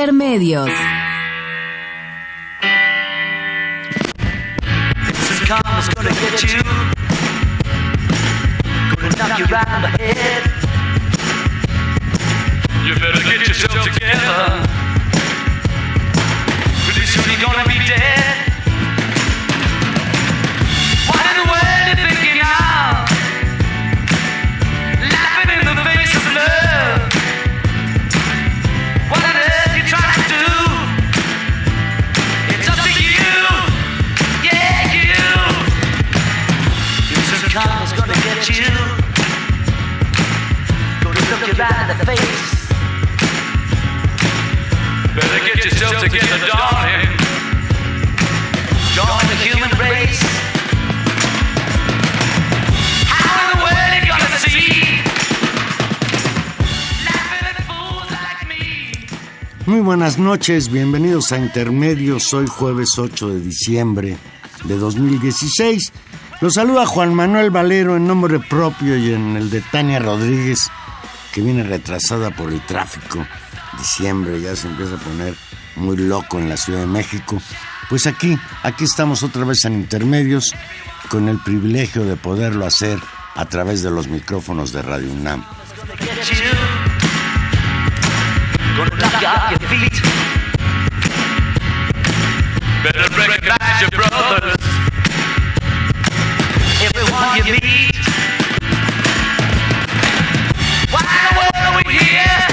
Intermedios. Buenas noches, bienvenidos a Intermedios. Hoy jueves 8 de diciembre de 2016. Los saluda Juan Manuel Valero en nombre propio y en el de Tania Rodríguez, que viene retrasada por el tráfico. Diciembre ya se empieza a poner muy loco en la Ciudad de México. Pues aquí, aquí estamos otra vez en Intermedios con el privilegio de poderlo hacer a través de los micrófonos de Radio UNAM. feet. Better recognize your brothers. Everyone you meet. Why in the world are we here?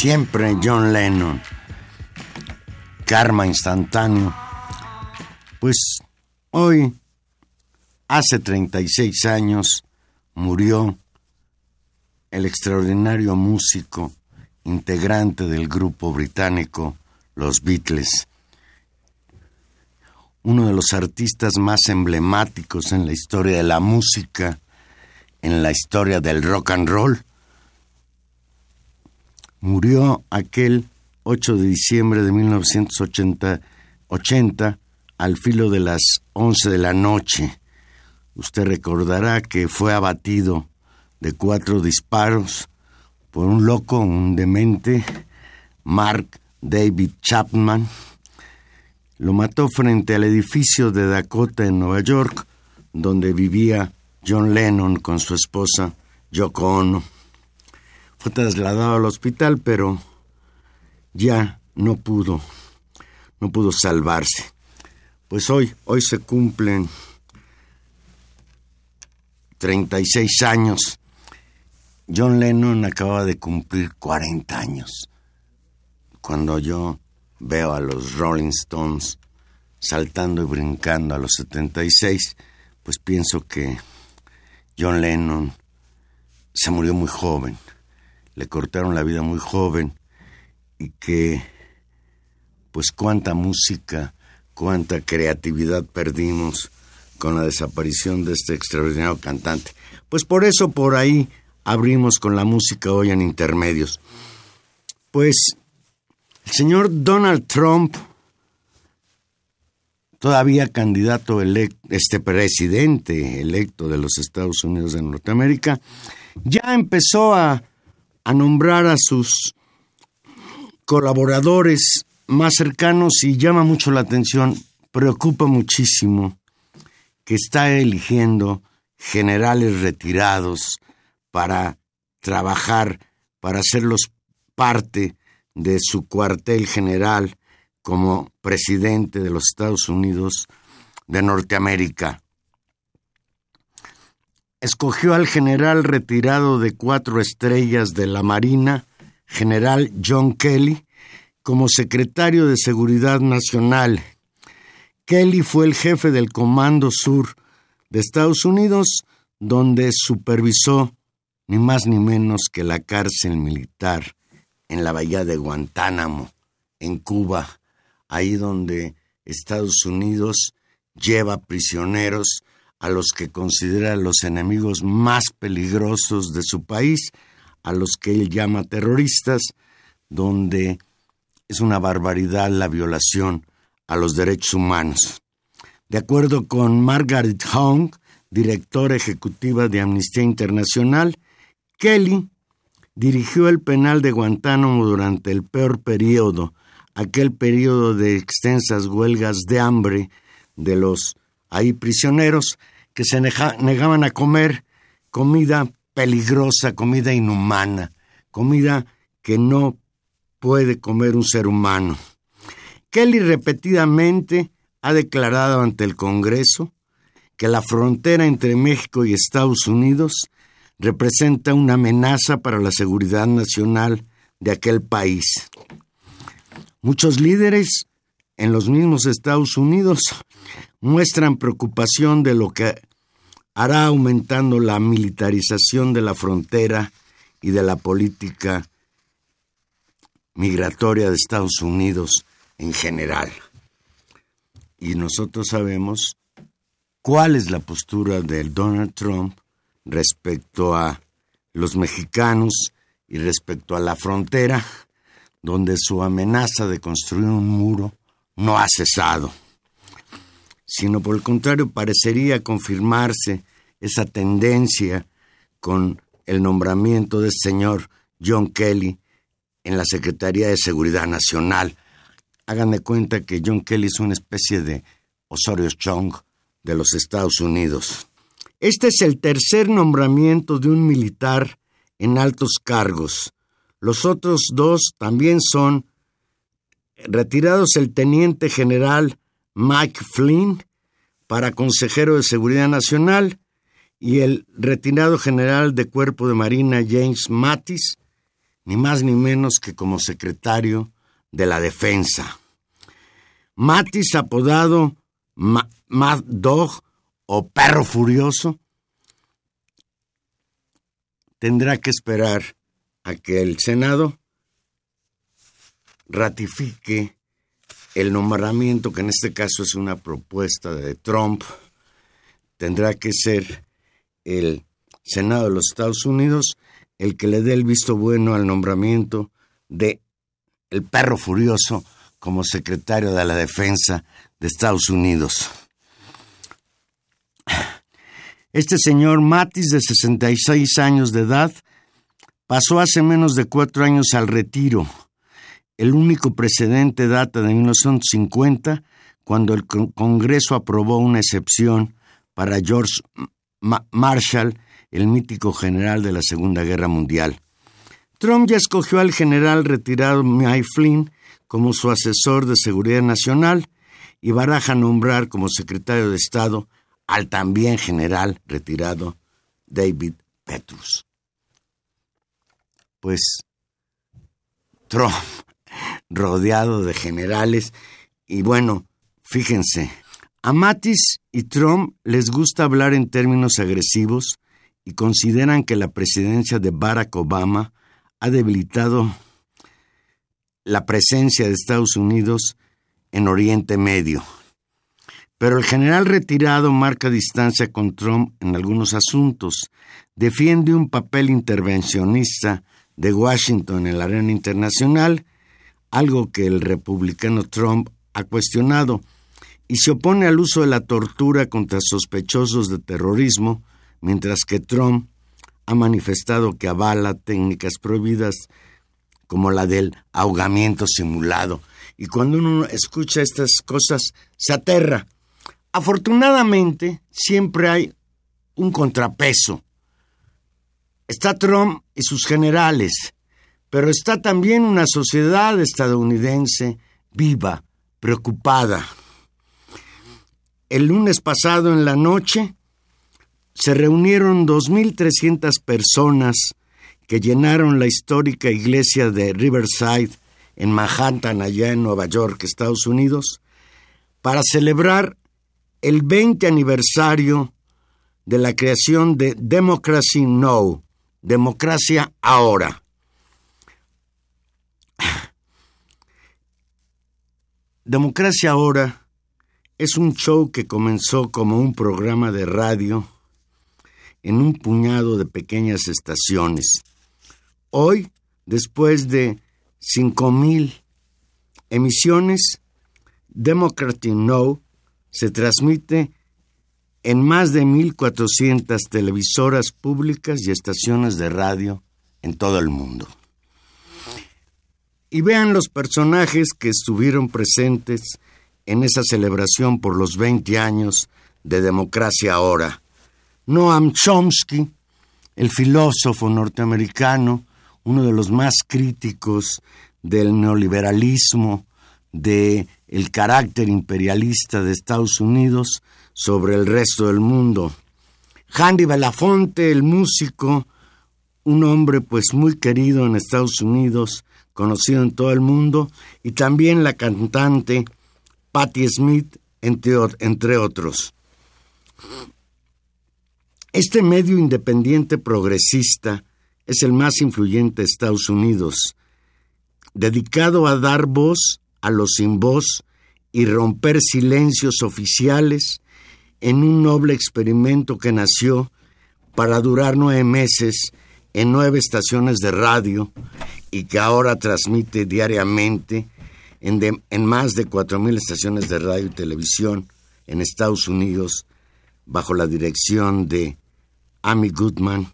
Siempre John Lennon. Karma instantáneo. Pues hoy, hace 36 años, murió el extraordinario músico, integrante del grupo británico Los Beatles. Uno de los artistas más emblemáticos en la historia de la música, en la historia del rock and roll murió aquel 8 de diciembre de 1980 80, al filo de las 11 de la noche. Usted recordará que fue abatido de cuatro disparos por un loco, un demente, Mark David Chapman. Lo mató frente al edificio de Dakota en Nueva York, donde vivía John Lennon con su esposa Yoko Ono fue trasladado al hospital, pero ya no pudo, no pudo salvarse. Pues hoy, hoy se cumplen 36 años. John Lennon acaba de cumplir 40 años. Cuando yo veo a los Rolling Stones saltando y brincando a los 76, pues pienso que John Lennon se murió muy joven le cortaron la vida muy joven y que pues cuánta música, cuánta creatividad perdimos con la desaparición de este extraordinario cantante. Pues por eso por ahí abrimos con la música hoy en intermedios. Pues el señor Donald Trump, todavía candidato electo, este presidente electo de los Estados Unidos de Norteamérica, ya empezó a a nombrar a sus colaboradores más cercanos y llama mucho la atención, preocupa muchísimo que está eligiendo generales retirados para trabajar, para hacerlos parte de su cuartel general como presidente de los Estados Unidos de Norteamérica. Escogió al general retirado de cuatro estrellas de la Marina, general John Kelly, como secretario de Seguridad Nacional. Kelly fue el jefe del Comando Sur de Estados Unidos, donde supervisó ni más ni menos que la cárcel militar en la bahía de Guantánamo, en Cuba, ahí donde Estados Unidos lleva prisioneros a los que considera los enemigos más peligrosos de su país, a los que él llama terroristas, donde es una barbaridad la violación a los derechos humanos. De acuerdo con Margaret Hong, directora ejecutiva de Amnistía Internacional, Kelly dirigió el penal de Guantánamo durante el peor periodo, aquel periodo de extensas huelgas de hambre de los ahí prisioneros que se negaban a comer comida peligrosa, comida inhumana, comida que no puede comer un ser humano. Kelly repetidamente ha declarado ante el Congreso que la frontera entre México y Estados Unidos representa una amenaza para la seguridad nacional de aquel país. Muchos líderes en los mismos Estados Unidos muestran preocupación de lo que hará aumentando la militarización de la frontera y de la política migratoria de Estados Unidos en general. Y nosotros sabemos cuál es la postura del Donald Trump respecto a los mexicanos y respecto a la frontera, donde su amenaza de construir un muro no ha cesado, sino por el contrario parecería confirmarse esa tendencia con el nombramiento del señor John Kelly en la Secretaría de Seguridad Nacional. Hagan de cuenta que John Kelly es una especie de Osorio Chong de los Estados Unidos. Este es el tercer nombramiento de un militar en altos cargos. Los otros dos también son retirados el teniente general Mike Flynn para consejero de Seguridad Nacional y el retirado general de Cuerpo de Marina James Mattis, ni más ni menos que como secretario de la Defensa. Mattis, apodado Mad Dog o Perro Furioso, tendrá que esperar a que el Senado ratifique el nombramiento, que en este caso es una propuesta de Trump, tendrá que ser el Senado de los Estados Unidos el que le dé el visto bueno al nombramiento de el perro furioso como secretario de la Defensa de Estados Unidos. Este señor Matis, de 66 años de edad, pasó hace menos de cuatro años al retiro. El único precedente data de 1950, cuando el Congreso aprobó una excepción para George Marshall, el mítico general de la Segunda Guerra Mundial. Trump ya escogió al general retirado Mike Flynn como su asesor de seguridad nacional y baraja nombrar como secretario de Estado al también general retirado David Petrus. Pues Trump, rodeado de generales, y bueno, fíjense, a Mattis y Trump les gusta hablar en términos agresivos y consideran que la presidencia de Barack Obama ha debilitado la presencia de Estados Unidos en Oriente Medio. Pero el general retirado marca distancia con Trump en algunos asuntos, defiende un papel intervencionista de Washington en la arena internacional, algo que el republicano Trump ha cuestionado, y se opone al uso de la tortura contra sospechosos de terrorismo, mientras que Trump ha manifestado que avala técnicas prohibidas como la del ahogamiento simulado. Y cuando uno escucha estas cosas, se aterra. Afortunadamente, siempre hay un contrapeso. Está Trump y sus generales, pero está también una sociedad estadounidense viva, preocupada. El lunes pasado en la noche se reunieron 2.300 personas que llenaron la histórica iglesia de Riverside en Manhattan, allá en Nueva York, Estados Unidos, para celebrar el 20 aniversario de la creación de Democracy Now, Democracia Ahora. Democracia Ahora es un show que comenzó como un programa de radio en un puñado de pequeñas estaciones. Hoy, después de 5.000 emisiones, Democracy Now se transmite en más de 1.400 televisoras públicas y estaciones de radio en todo el mundo. Y vean los personajes que estuvieron presentes en esa celebración por los 20 años de democracia ahora. Noam Chomsky, el filósofo norteamericano, uno de los más críticos del neoliberalismo, de el carácter imperialista de Estados Unidos sobre el resto del mundo. Handy Belafonte, el músico, un hombre pues muy querido en Estados Unidos, conocido en todo el mundo, y también la cantante Patti Smith, entre, entre otros. Este medio independiente progresista es el más influyente de Estados Unidos, dedicado a dar voz a los sin voz y romper silencios oficiales en un noble experimento que nació para durar nueve meses en nueve estaciones de radio y que ahora transmite diariamente en, en más de cuatro mil estaciones de radio y televisión en Estados Unidos bajo la dirección de Amy Goodman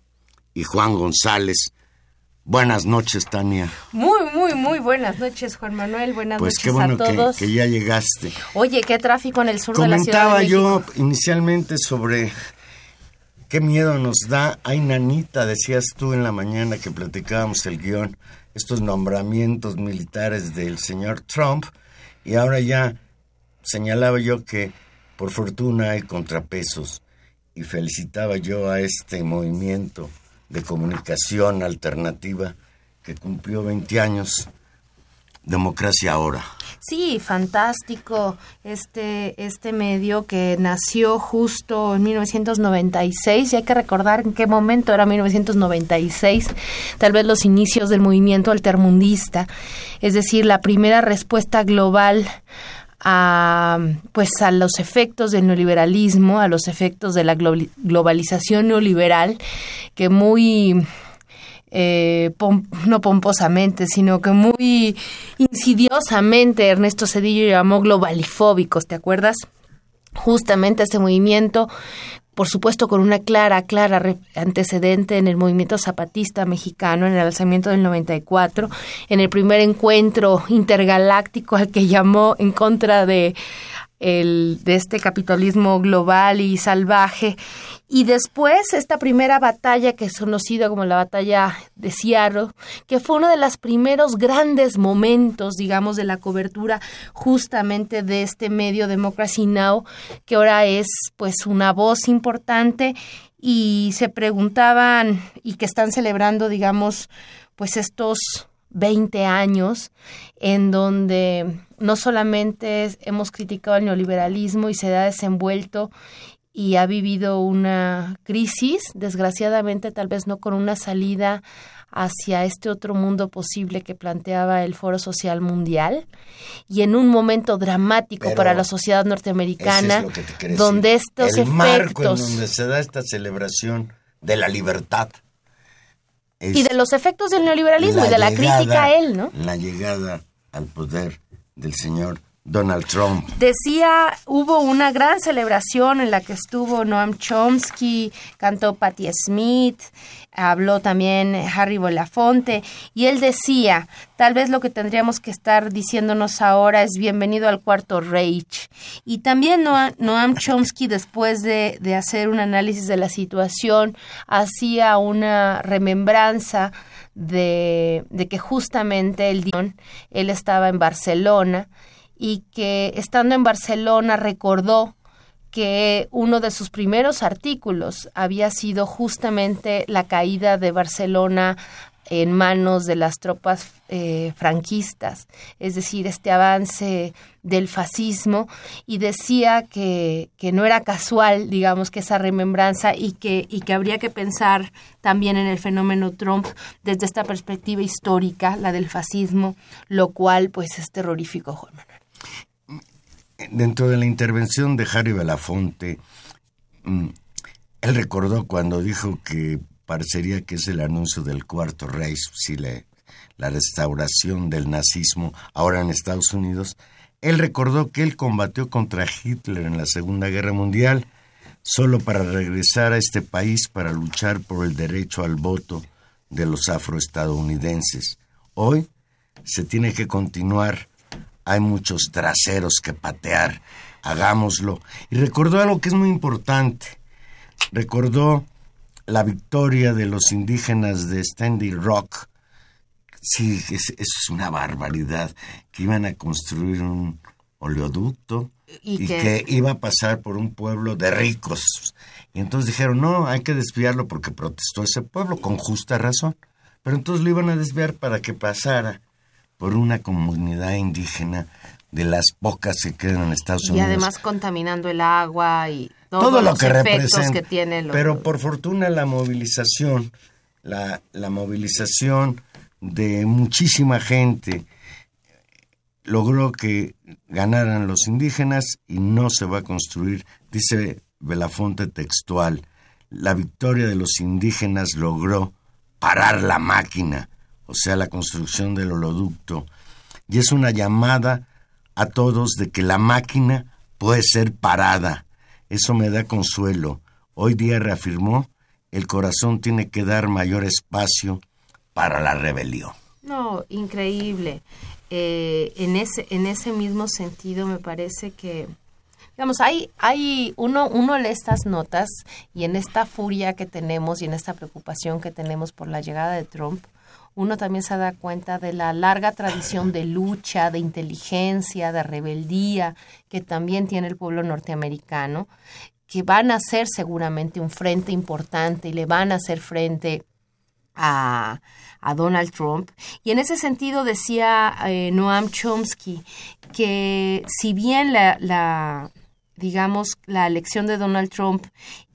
y Juan González. Buenas noches, Tania. Muy, muy, muy buenas noches, Juan Manuel. Buenas Pues noches qué bueno a todos. que, que ya llegaste. Oye, qué tráfico en el sur de la Ciudad Comentaba yo inicialmente sobre qué miedo nos da. Ay, nanita, decías tú en la mañana que platicábamos el guion, estos nombramientos militares del señor Trump, y ahora ya señalaba yo que por fortuna hay contrapesos, y felicitaba yo a este movimiento de comunicación alternativa que cumplió 20 años. Democracia ahora. Sí, fantástico. Este, este medio que nació justo en 1996, y hay que recordar en qué momento era 1996, tal vez los inicios del movimiento altermundista, es decir, la primera respuesta global a pues a los efectos del neoliberalismo, a los efectos de la glo- globalización neoliberal, que muy eh, no pomposamente, sino que muy insidiosamente Ernesto Cedillo llamó globalifóbicos, ¿te acuerdas? Justamente este movimiento, por supuesto con una clara, clara antecedente en el movimiento zapatista mexicano, en el alzamiento del 94, en el primer encuentro intergaláctico al que llamó en contra de el, de este capitalismo global y salvaje. Y después esta primera batalla que es conocida como la batalla de Seattle, que fue uno de los primeros grandes momentos, digamos, de la cobertura justamente de este medio Democracy Now, que ahora es pues una voz importante y se preguntaban y que están celebrando, digamos, pues estos 20 años en donde no solamente hemos criticado el neoliberalismo y se ha desenvuelto y ha vivido una crisis, desgraciadamente tal vez no con una salida hacia este otro mundo posible que planteaba el Foro Social Mundial y en un momento dramático Pero para la sociedad norteamericana es donde estos el marco en efectos donde se da esta celebración de la libertad es y de los efectos del neoliberalismo y de la crítica a él, ¿no? La llegada al poder del señor Donald Trump. Decía, hubo una gran celebración en la que estuvo Noam Chomsky, cantó Patti Smith, habló también Harry Belafonte, y él decía, tal vez lo que tendríamos que estar diciéndonos ahora es bienvenido al cuarto Reich. Y también Noam, Noam Chomsky, después de, hacer un análisis de la situación, hacía una remembranza de, que justamente el él estaba en Barcelona y que estando en Barcelona recordó que uno de sus primeros artículos había sido justamente la caída de Barcelona en manos de las tropas eh, franquistas, es decir, este avance del fascismo, y decía que, que, no era casual, digamos, que esa remembranza y que, y que habría que pensar también en el fenómeno Trump desde esta perspectiva histórica, la del fascismo, lo cual pues es terrorífico, Juan Manuel. Dentro de la intervención de Harry Belafonte, mm, él recordó cuando dijo que parecería que es el anuncio del cuarto Reich, si la restauración del nazismo ahora en Estados Unidos. Él recordó que él combatió contra Hitler en la Segunda Guerra Mundial solo para regresar a este país para luchar por el derecho al voto de los afroestadounidenses. Hoy se tiene que continuar, hay muchos traseros que patear, hagámoslo. Y recordó algo que es muy importante, recordó la victoria de los indígenas de Standing Rock. Sí, es, es una barbaridad, que iban a construir un oleoducto y, y que... que... iba a pasar por un pueblo de ricos. Y entonces dijeron, no, hay que desviarlo porque protestó ese pueblo, con justa razón. Pero entonces lo iban a desviar para que pasara por una comunidad indígena de las pocas que quedan en Estados Unidos. Y además contaminando el agua y todo, todo lo que representa. Que tiene lo... Pero por fortuna la movilización, la, la movilización de muchísima gente logró que ganaran los indígenas y no se va a construir, dice Belafonte textual, la victoria de los indígenas logró parar la máquina, o sea, la construcción del holoducto, y es una llamada a todos de que la máquina puede ser parada. Eso me da consuelo. Hoy día reafirmó, el corazón tiene que dar mayor espacio para la rebelión. No, increíble. Eh, en, ese, en ese mismo sentido me parece que, digamos, hay, hay uno, uno lee estas notas y en esta furia que tenemos y en esta preocupación que tenemos por la llegada de Trump, uno también se da cuenta de la larga tradición de lucha, de inteligencia, de rebeldía que también tiene el pueblo norteamericano, que van a ser seguramente un frente importante y le van a hacer frente a, a Donald Trump. Y en ese sentido decía eh, Noam Chomsky que si bien la, la digamos, la elección de Donald Trump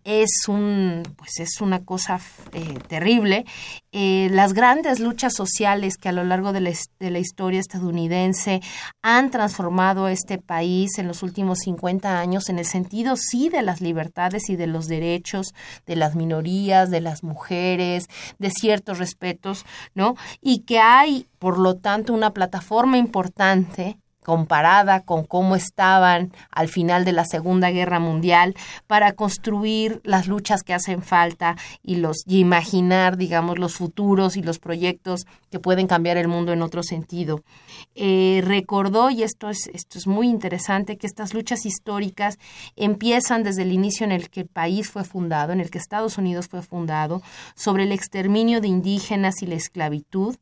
es un pues es una cosa eh, terrible. Eh, las grandes luchas sociales que a lo largo de la, de la, historia estadounidense han transformado este país en los últimos 50 años en el sentido sí de las libertades y de los derechos de las minorías de las mujeres de ciertos respetos no y que hay por lo tanto una plataforma importante comparada con cómo estaban al final de la Segunda Guerra Mundial para construir las luchas que hacen falta y los y imaginar, digamos, los futuros y los proyectos que pueden cambiar el mundo en otro sentido. Eh, recordó y esto es esto es muy interesante que estas luchas históricas empiezan desde el inicio en el que el país fue fundado, en el que Estados Unidos fue fundado, sobre el exterminio de indígenas y la esclavitud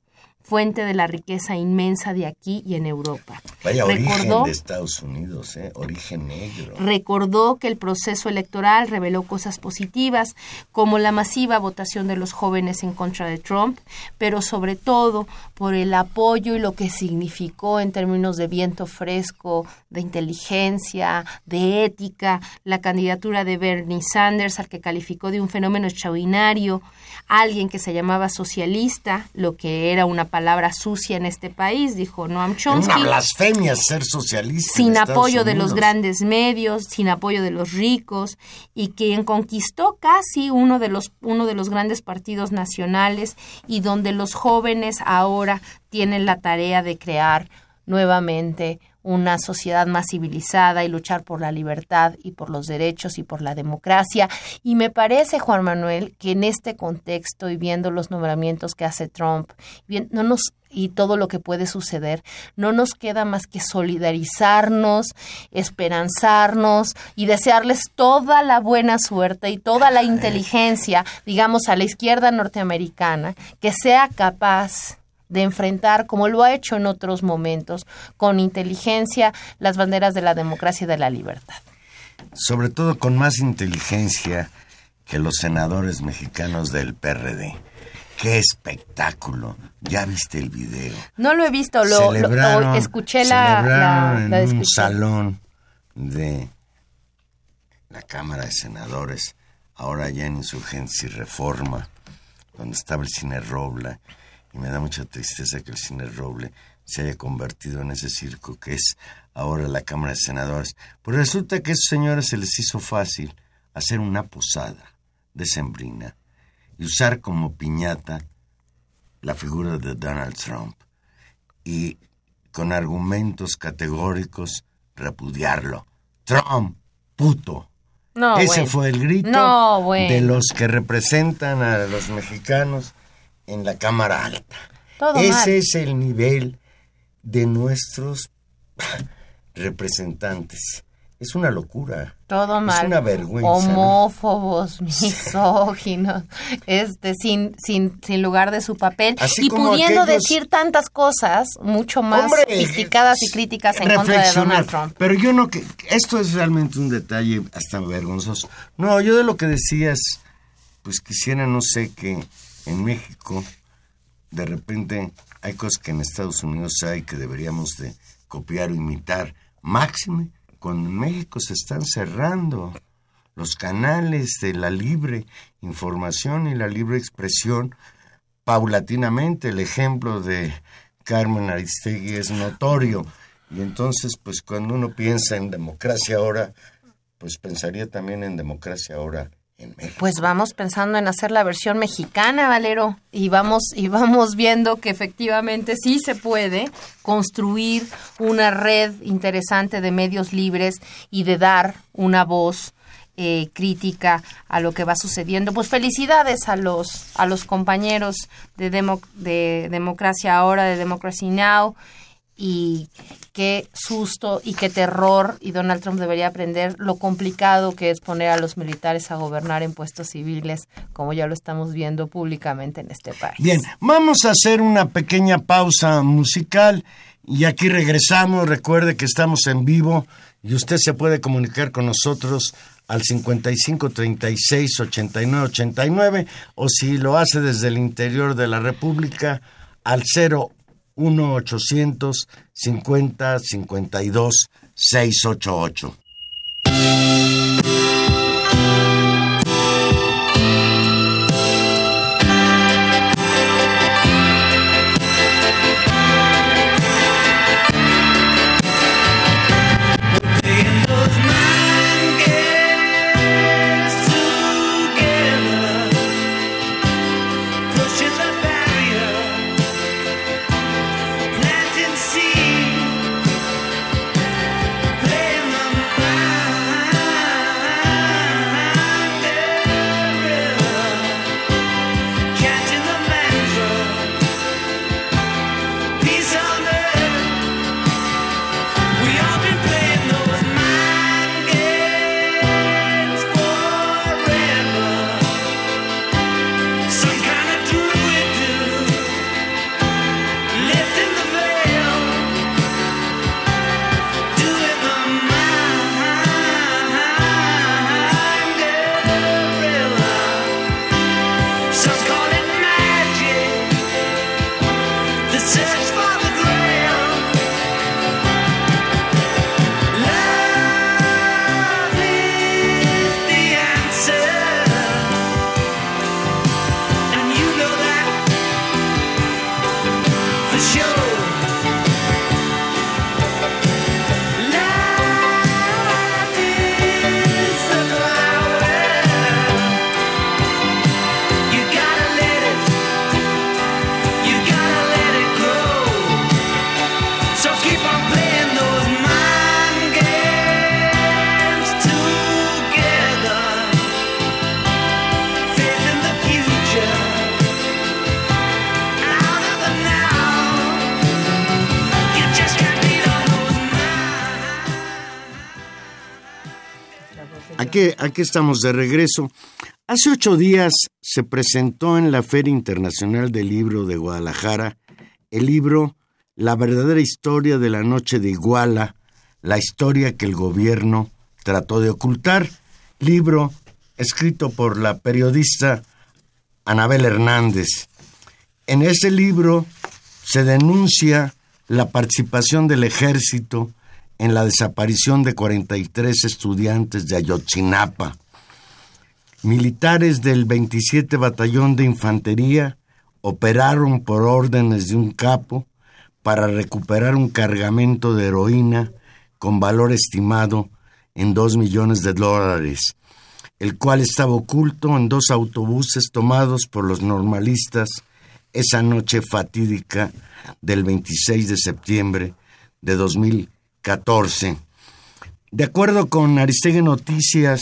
fuente de la riqueza inmensa de aquí y en Europa. Vaya recordó, origen de Estados Unidos, ¿eh? origen negro. Recordó que el proceso electoral reveló cosas positivas, como la masiva votación de los jóvenes en contra de Trump, pero sobre todo por el apoyo y lo que significó en términos de viento fresco, de inteligencia, de ética, la candidatura de Bernie Sanders, al que calificó de un fenómeno extraordinario, alguien que se llamaba socialista, lo que era una palabra sucia en este país, dijo Noam Chomsky. Una blasfemia ser socialista. Sin apoyo de los grandes medios, sin apoyo de los ricos, y quien conquistó casi uno de los, uno de los grandes partidos nacionales y donde los jóvenes ahora tienen la tarea de crear nuevamente una sociedad más civilizada y luchar por la libertad y por los derechos y por la democracia. Y me parece, Juan Manuel, que en este contexto y viendo los nombramientos que hace Trump, bien, no nos y todo lo que puede suceder, no nos queda más que solidarizarnos, esperanzarnos y desearles toda la buena suerte y toda la inteligencia, digamos, a la izquierda norteamericana, que sea capaz de enfrentar, como lo ha hecho en otros momentos, con inteligencia las banderas de la democracia y de la libertad. Sobre todo con más inteligencia que los senadores mexicanos del PRD. ¡Qué espectáculo! ¿Ya viste el video? No lo he visto, lo, escuché la, la, celebraron la en un salón de la Cámara de Senadores, ahora ya en Insurgencia y Reforma, donde estaba el cine Roble, y me da mucha tristeza que el cine Roble se haya convertido en ese circo que es ahora la Cámara de Senadores. Pues resulta que a esos señores se les hizo fácil hacer una posada decembrina y usar como piñata la figura de Donald Trump y con argumentos categóricos repudiarlo. Trump, puto. No, Ese bueno. fue el grito No, bueno. de los que representan a los mexicanos en la Cámara Alta. Todo Ese mal. es el nivel de nuestros representantes. Es una locura. Todo mal. Es una vergüenza. Homófobos, misóginos, este, sin, sin, sin lugar de su papel. Así y pudiendo aquellos- decir tantas cosas mucho más Hombre, sofisticadas y críticas en contra de. Donald Trump. Pero yo no que esto es realmente un detalle hasta vergonzoso. No, yo de lo que decías, pues quisiera no sé que en México de repente hay cosas que en Estados Unidos hay que deberíamos de copiar o imitar. Máxime, cuando en México se están cerrando los canales de la libre información y la libre expresión paulatinamente. El ejemplo de Carmen Aristegui es notorio. Y entonces, pues cuando uno piensa en democracia ahora, pues pensaría también en democracia ahora en México. Pues vamos pensando en hacer la versión mexicana, Valero, y vamos y vamos viendo que efectivamente sí se puede construir una red interesante de medios libres y de dar una voz eh, crítica a lo que va sucediendo. Pues felicidades a los a los compañeros de, Demo- de Democracia Ahora, de Democracy Now y qué susto y qué terror y Donald Trump debería aprender lo complicado que es poner a los militares a gobernar en puestos civiles como ya lo estamos viendo públicamente en este país. Bien, vamos a hacer una pequeña pausa musical y aquí regresamos. Recuerde que estamos en vivo y usted se puede comunicar con nosotros al 55 36 89 89 o si lo hace desde el interior de la República al 01 800 Aquí, aquí estamos de regreso. Hace ocho días se presentó en la Feria Internacional del Libro de Guadalajara el libro La verdadera historia de la noche de Iguala, la historia que el gobierno trató de ocultar. Libro escrito por la periodista Anabel Hernández. En ese libro se denuncia la participación del ejército en la desaparición de 43 estudiantes de Ayotzinapa. Militares del 27 Batallón de Infantería operaron por órdenes de un capo para recuperar un cargamento de heroína con valor estimado en dos millones de dólares, el cual estaba oculto en dos autobuses tomados por los normalistas esa noche fatídica del 26 de septiembre de 2014. De acuerdo con Aristegui Noticias,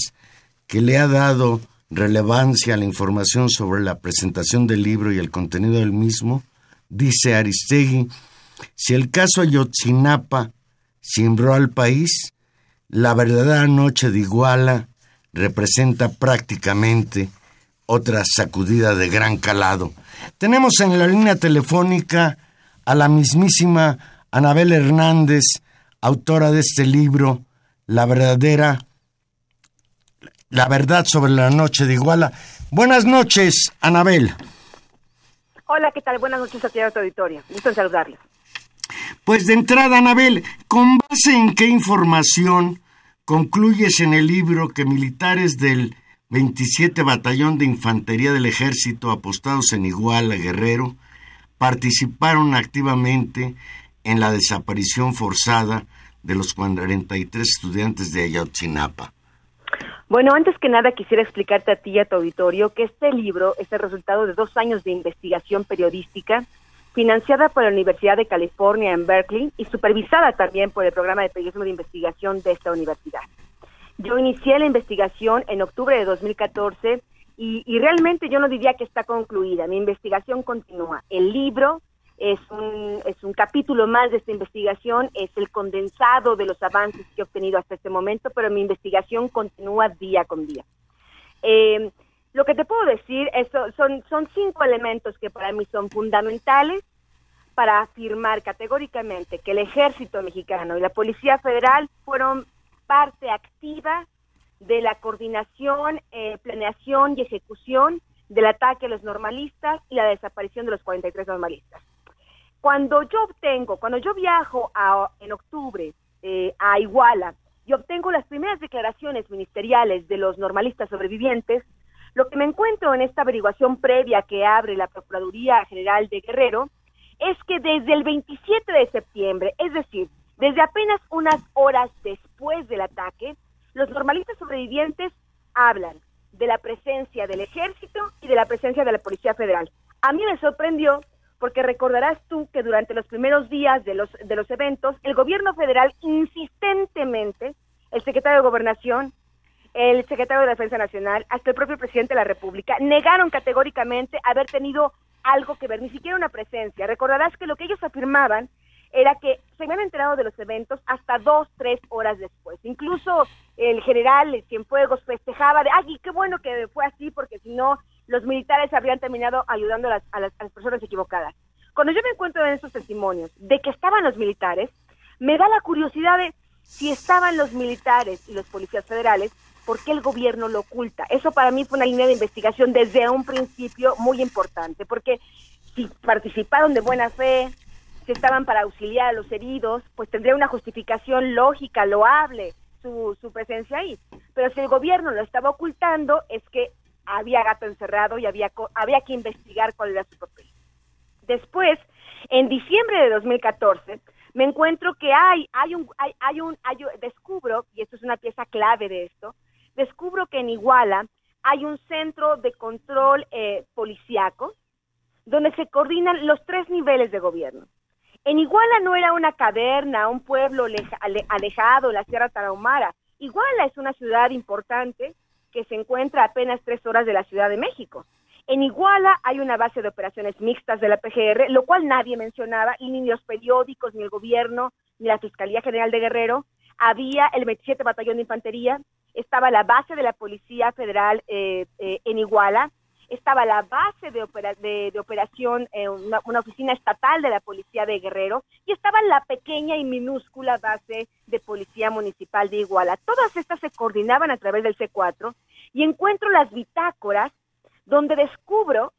que le ha dado relevancia a la información sobre la presentación del libro y el contenido del mismo, dice Aristegui, si el caso Ayotzinapa cimbró al país, la verdadera noche de Iguala representa prácticamente otra sacudida de gran calado. Tenemos en la línea telefónica a la mismísima Anabel Hernández, autora de este libro, La verdadera, la verdad sobre la noche de Iguala. Buenas noches, Anabel. Hola, ¿qué tal? Buenas noches a ti, a tu auditorio. Gusto en saludarles. Pues de entrada, Anabel, ¿con base en qué información concluyes en el libro que militares del 27 Batallón de Infantería del Ejército apostados en Iguala, Guerrero, participaron activamente en la desaparición forzada de los 43 estudiantes de Ayotzinapa? Bueno, antes que nada quisiera explicarte a ti y a tu auditorio que este libro es el resultado de dos años de investigación periodística financiada por la Universidad de California en Berkeley y supervisada también por el programa de periodismo de investigación de esta universidad. Yo inicié la investigación en octubre de 2014 y, y realmente yo no diría que está concluida. Mi investigación continúa. El libro es un, es un capítulo más de esta investigación, es el condensado de los avances que he obtenido hasta este momento, pero mi investigación continúa día con día. Eh, lo que te puedo decir es, son, son cinco elementos que para mí son fundamentales para afirmar categóricamente que el ejército mexicano y la Policía Federal fueron parte activa de la coordinación, eh, planeación y ejecución del ataque a los normalistas y la desaparición de los 43 normalistas. Cuando yo obtengo, cuando yo viajo a, en octubre eh, a Iguala y obtengo las primeras declaraciones ministeriales de los normalistas sobrevivientes, lo que me encuentro en esta averiguación previa que abre la Procuraduría General de Guerrero es que desde el 27 de septiembre, es decir, desde apenas unas horas después del ataque, los normalistas sobrevivientes hablan de la presencia del ejército y de la presencia de la Policía Federal. A mí me sorprendió porque recordarás tú que durante los primeros días de los, de los eventos, el gobierno federal insistentemente, el secretario de Gobernación, el secretario de Defensa Nacional, hasta el propio presidente de la República, negaron categóricamente haber tenido algo que ver, ni siquiera una presencia. Recordarás que lo que ellos afirmaban era que se habían enterado de los eventos hasta dos, tres horas después. Incluso el general Cienfuegos festejaba de, ay, qué bueno que fue así, porque si no, los militares habrían terminado ayudando a las, a las, personas equivocadas. Cuando yo me encuentro en esos testimonios de que estaban los militares, me da la curiosidad de si estaban los militares y los policías federales, ¿por qué el gobierno lo oculta? Eso para mí fue una línea de investigación desde un principio muy importante, porque si participaron de buena fe, si estaban para auxiliar a los heridos, pues tendría una justificación lógica, loable, su, su presencia ahí. Pero si el gobierno lo estaba ocultando, es que había gato encerrado y había, había que investigar cuál era su papel. Después, en diciembre de 2014, me encuentro que hay, hay un, hay, hay un, hay, descubro, y esto es una pieza clave de esto, descubro que en Iguala hay un centro de control eh, policiaco donde se coordinan los tres niveles de gobierno. En Iguala no era una caverna, un pueblo alejado, la Sierra Tarahumara. Iguala es una ciudad importante que se encuentra a apenas tres horas de la Ciudad de México. En Iguala hay una base de operaciones mixtas de la PGR, lo cual nadie mencionaba, y ni los periódicos, ni el gobierno, ni la Fiscalía General de Guerrero. Había el 27 Batallón de Infantería, estaba la base de la Policía Federal eh, eh, en Iguala, estaba la base de, opera- de, operación, eh, una, una oficina estatal de la Policía de Guerrero, y estaba la pequeña y minúscula base de Policía Municipal de Iguala. Todas estas se coordinaban a través del C4 y encuentro las bitácoras donde descubro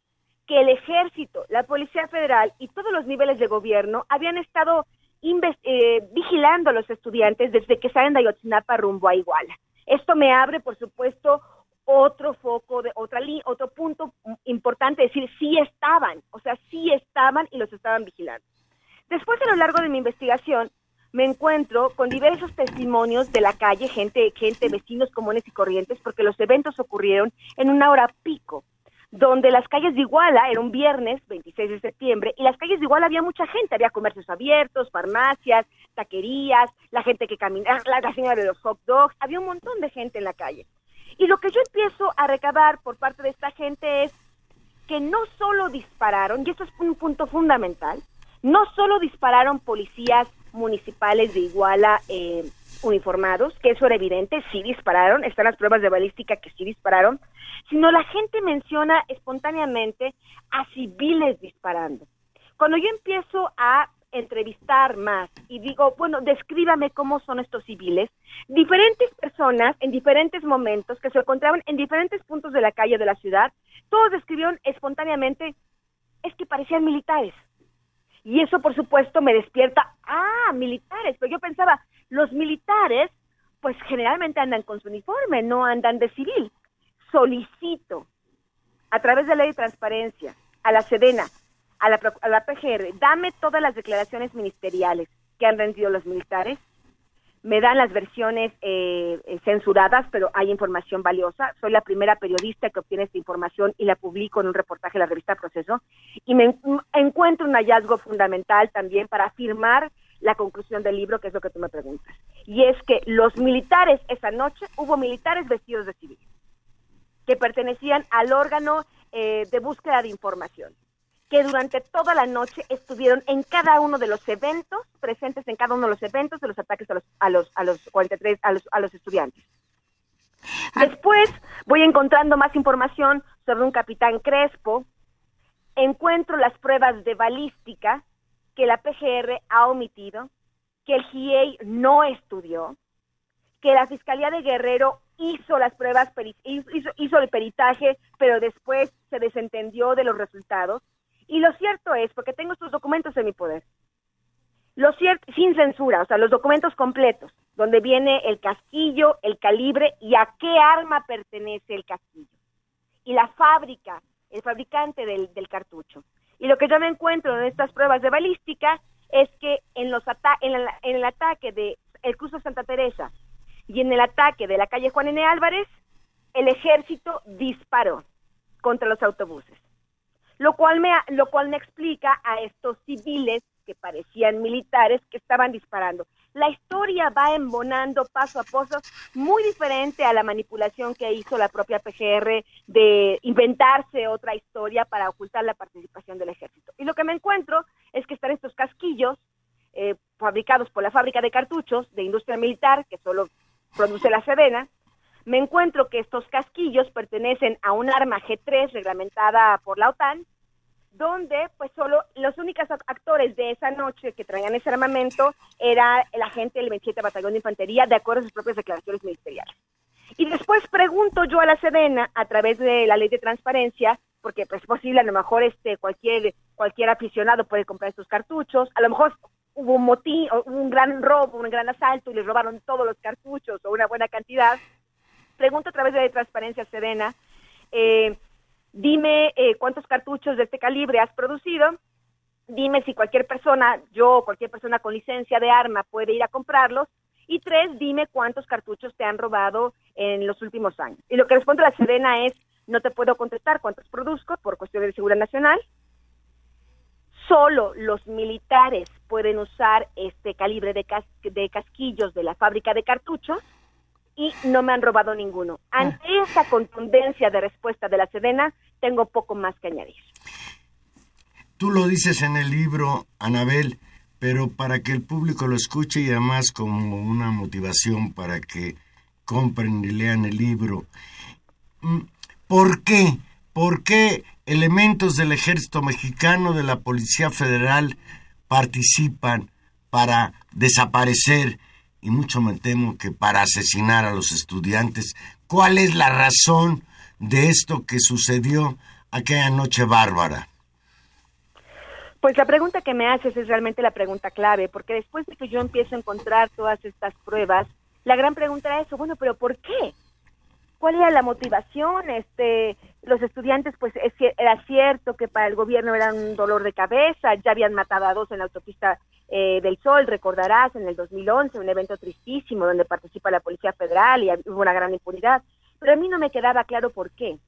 que el ejército, la Policía Federal y todos los niveles de gobierno habían estado eh, vigilando a los estudiantes desde que salen de Ayotzinapa rumbo a Iguala. Esto me abre, por supuesto, otro foco, de otra otro punto importante, es decir, sí estaban, o sea, sí estaban y los estaban vigilando. Después, a lo largo de mi investigación, me encuentro con diversos testimonios de la calle, gente, gente, vecinos comunes y corrientes, porque los eventos ocurrieron en una hora pico, donde las calles de Iguala, era un viernes, 26 de septiembre, y las calles de Iguala había mucha gente, había comercios abiertos, farmacias, taquerías, la gente que caminaba, la, la señora de los hot dogs, había un montón de gente en la calle. Y lo que yo empiezo a recabar por parte de esta gente es que no solo dispararon, y esto es un punto fundamental, no solo dispararon policías municipales de Iguala eh, uniformados, que eso era evidente, sí dispararon, están las pruebas de balística que sí dispararon, sino la gente menciona espontáneamente a civiles disparando. Cuando yo empiezo a entrevistar más y digo, bueno, descríbame cómo son estos civiles, diferentes personas en diferentes momentos que se encontraban en diferentes puntos de la calle de la ciudad, todos describieron espontáneamente, es que parecían militares. Y eso, por supuesto, me despierta, ah, militares. Pero yo pensaba, los militares, pues generalmente andan con su uniforme, no andan de civil. Solicito, a través de la ley de transparencia, a la Sedena, a la, a la PGR, dame todas las declaraciones ministeriales que han rendido los militares. Me dan las versiones eh, eh, censuradas, pero hay información valiosa. Soy la primera periodista que obtiene esta información y la publico en un reportaje de la revista Proceso. Y me en- encuentro un hallazgo fundamental también para afirmar la conclusión del libro, que es lo que tú me preguntas. Y es que los militares esa noche, hubo militares vestidos de civil que pertenecían al órgano eh, de búsqueda de información, que durante toda la noche estuvieron en cada uno de los eventos, presentes en cada uno de los eventos de los ataques a los, a los, a los 43, a los, a los estudiantes. Después voy encontrando más información sobre un capitán Crespo, encuentro las pruebas de balística que la PGR ha omitido, que el GIEI no estudió, que la Fiscalía de Guerrero hizo las pruebas, hizo, hizo el peritaje, pero después se desentendió de los resultados. Y lo cierto es, porque tengo estos documentos en mi poder, lo cierto, sin censura, o sea, los documentos completos, donde viene el casquillo, el calibre y a qué arma pertenece el casquillo. Y la fábrica, el fabricante del, del cartucho. Y lo que yo me encuentro en estas pruebas de balística es que en, los ata en, el, en el ataque de el Cruzo Santa Teresa y en el ataque de la calle Juan N. Álvarez, el ejército disparó contra los autobuses. Lo cual, me, lo cual me explica a estos civiles que parecían militares que estaban disparando. La historia va embonando paso a paso, muy diferente a la manipulación que hizo la propia PGR de inventarse otra historia para ocultar la participación del ejército. Y lo que me encuentro es que están estos casquillos eh, fabricados por la fábrica de cartuchos de industria militar, que solo produce la Sedena. Me encuentro que estos casquillos pertenecen a un arma G3 reglamentada por la OTAN, donde pues solo los únicos actores de esa noche que traían ese armamento era el agente del 27 Batallón de Infantería, de acuerdo a sus propias declaraciones ministeriales. Y después pregunto yo a la Sedena, a través de la ley de transparencia, porque pues, es posible, a lo mejor este cualquier cualquier aficionado puede comprar estos cartuchos, a lo mejor hubo un motín, o un gran robo, un gran asalto y les robaron todos los cartuchos o una buena cantidad. Pregunto a través de transparencia Sedena, eh, dime eh, cuántos cartuchos de este calibre has producido, dime si cualquier persona, yo o cualquier persona con licencia de arma puede ir a comprarlos, y tres, dime cuántos cartuchos te han robado en los últimos años. Y lo que responde la Sedena es, no te puedo contestar cuántos produzco por cuestiones de seguridad nacional, solo los militares pueden usar este calibre de casquillos de la fábrica de cartuchos, y no me han robado ninguno. Ante esa contundencia de respuesta de la Sedena, tengo poco más que añadir. Tú lo dices en el libro, Anabel, pero para que el público lo escuche y además como una motivación para que compren y lean el libro. Mm, ¿Por qué? ¿Por qué elementos del ejército mexicano, de la Policía Federal, participan para desaparecer y mucho me temo que para asesinar a los estudiantes? ¿Cuál es la razón de esto que sucedió aquella noche bárbara? Pues la pregunta que me haces es realmente la pregunta clave, porque después de que yo empiezo a encontrar todas estas pruebas, la gran pregunta era eso, bueno, pero ¿por qué? ¿Cuál era la motivación? Este, los estudiantes, pues es, era cierto que para el gobierno era un dolor de cabeza, ya habían matado a dos en la autopista eh, del Sol, recordarás, en el 2011, un evento tristísimo donde participa la Policía Federal y hubo una gran impunidad, pero a mí no me quedaba claro por qué.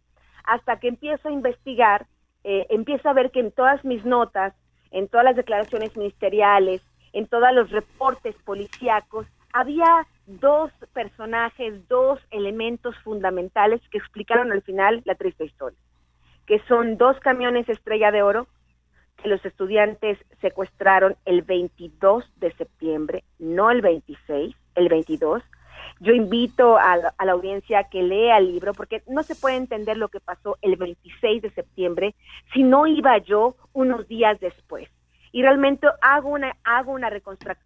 Hasta que empiezo a investigar, eh, empiezo a ver que en todas mis notas, en todas las declaraciones ministeriales, en todos los reportes policíacos, había dos personajes, dos elementos fundamentales que explicaron al final la triste historia, que son dos camiones estrella de oro que los estudiantes secuestraron el 22 de septiembre, no el 26, el 22. Yo invito a la, audiencia a que lea el libro porque no se puede entender lo que pasó el 26 de septiembre si no iba yo unos días después. Y realmente hago una, hago una,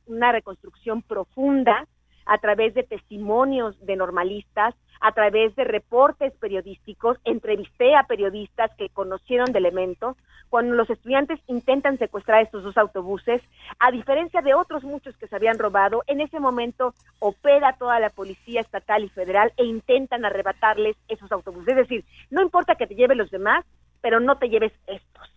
una reconstrucción profunda a través de testimonios de normalistas, a través de reportes periodísticos, entrevisté a periodistas que conocieron de elemento. Cuando los estudiantes intentan secuestrar estos dos autobuses, a diferencia de otros muchos que se habían robado, en ese momento opera toda la policía estatal y federal e intentan arrebatarles esos autobuses. Es decir, no importa que te lleven los demás, pero no te lleves estos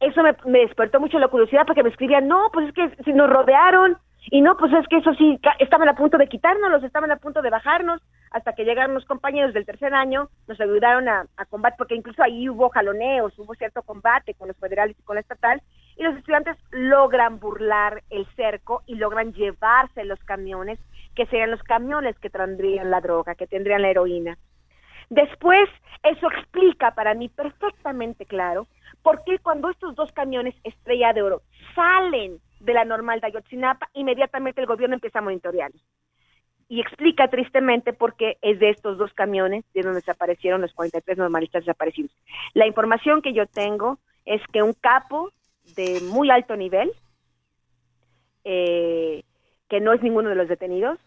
eso me, me despertó mucho la curiosidad porque me escribían, no, pues es que si nos rodearon, y no, pues es que eso sí, estaban a punto de quitárnoslos, estaban a punto de bajarnos, hasta que llegaron los compañeros del tercer año, nos ayudaron a, a combate, porque incluso ahí hubo jaloneos, hubo cierto combate con los federales y con la estatal, y los estudiantes logran burlar el cerco y logran llevarse los camiones, que serían los camiones que tendrían la droga, que tendrían la heroína. Después, eso explica para mí perfectamente claro por qué cuando estos dos camiones Estrella de Oro salen de la normal de Ayotzinapa, inmediatamente el gobierno empieza a monitorearlos. Y explica tristemente por qué es de estos dos camiones de donde desaparecieron los 43 normalistas desaparecidos. La información que yo tengo es que un capo de muy alto nivel, eh, que no es ninguno de los detenidos,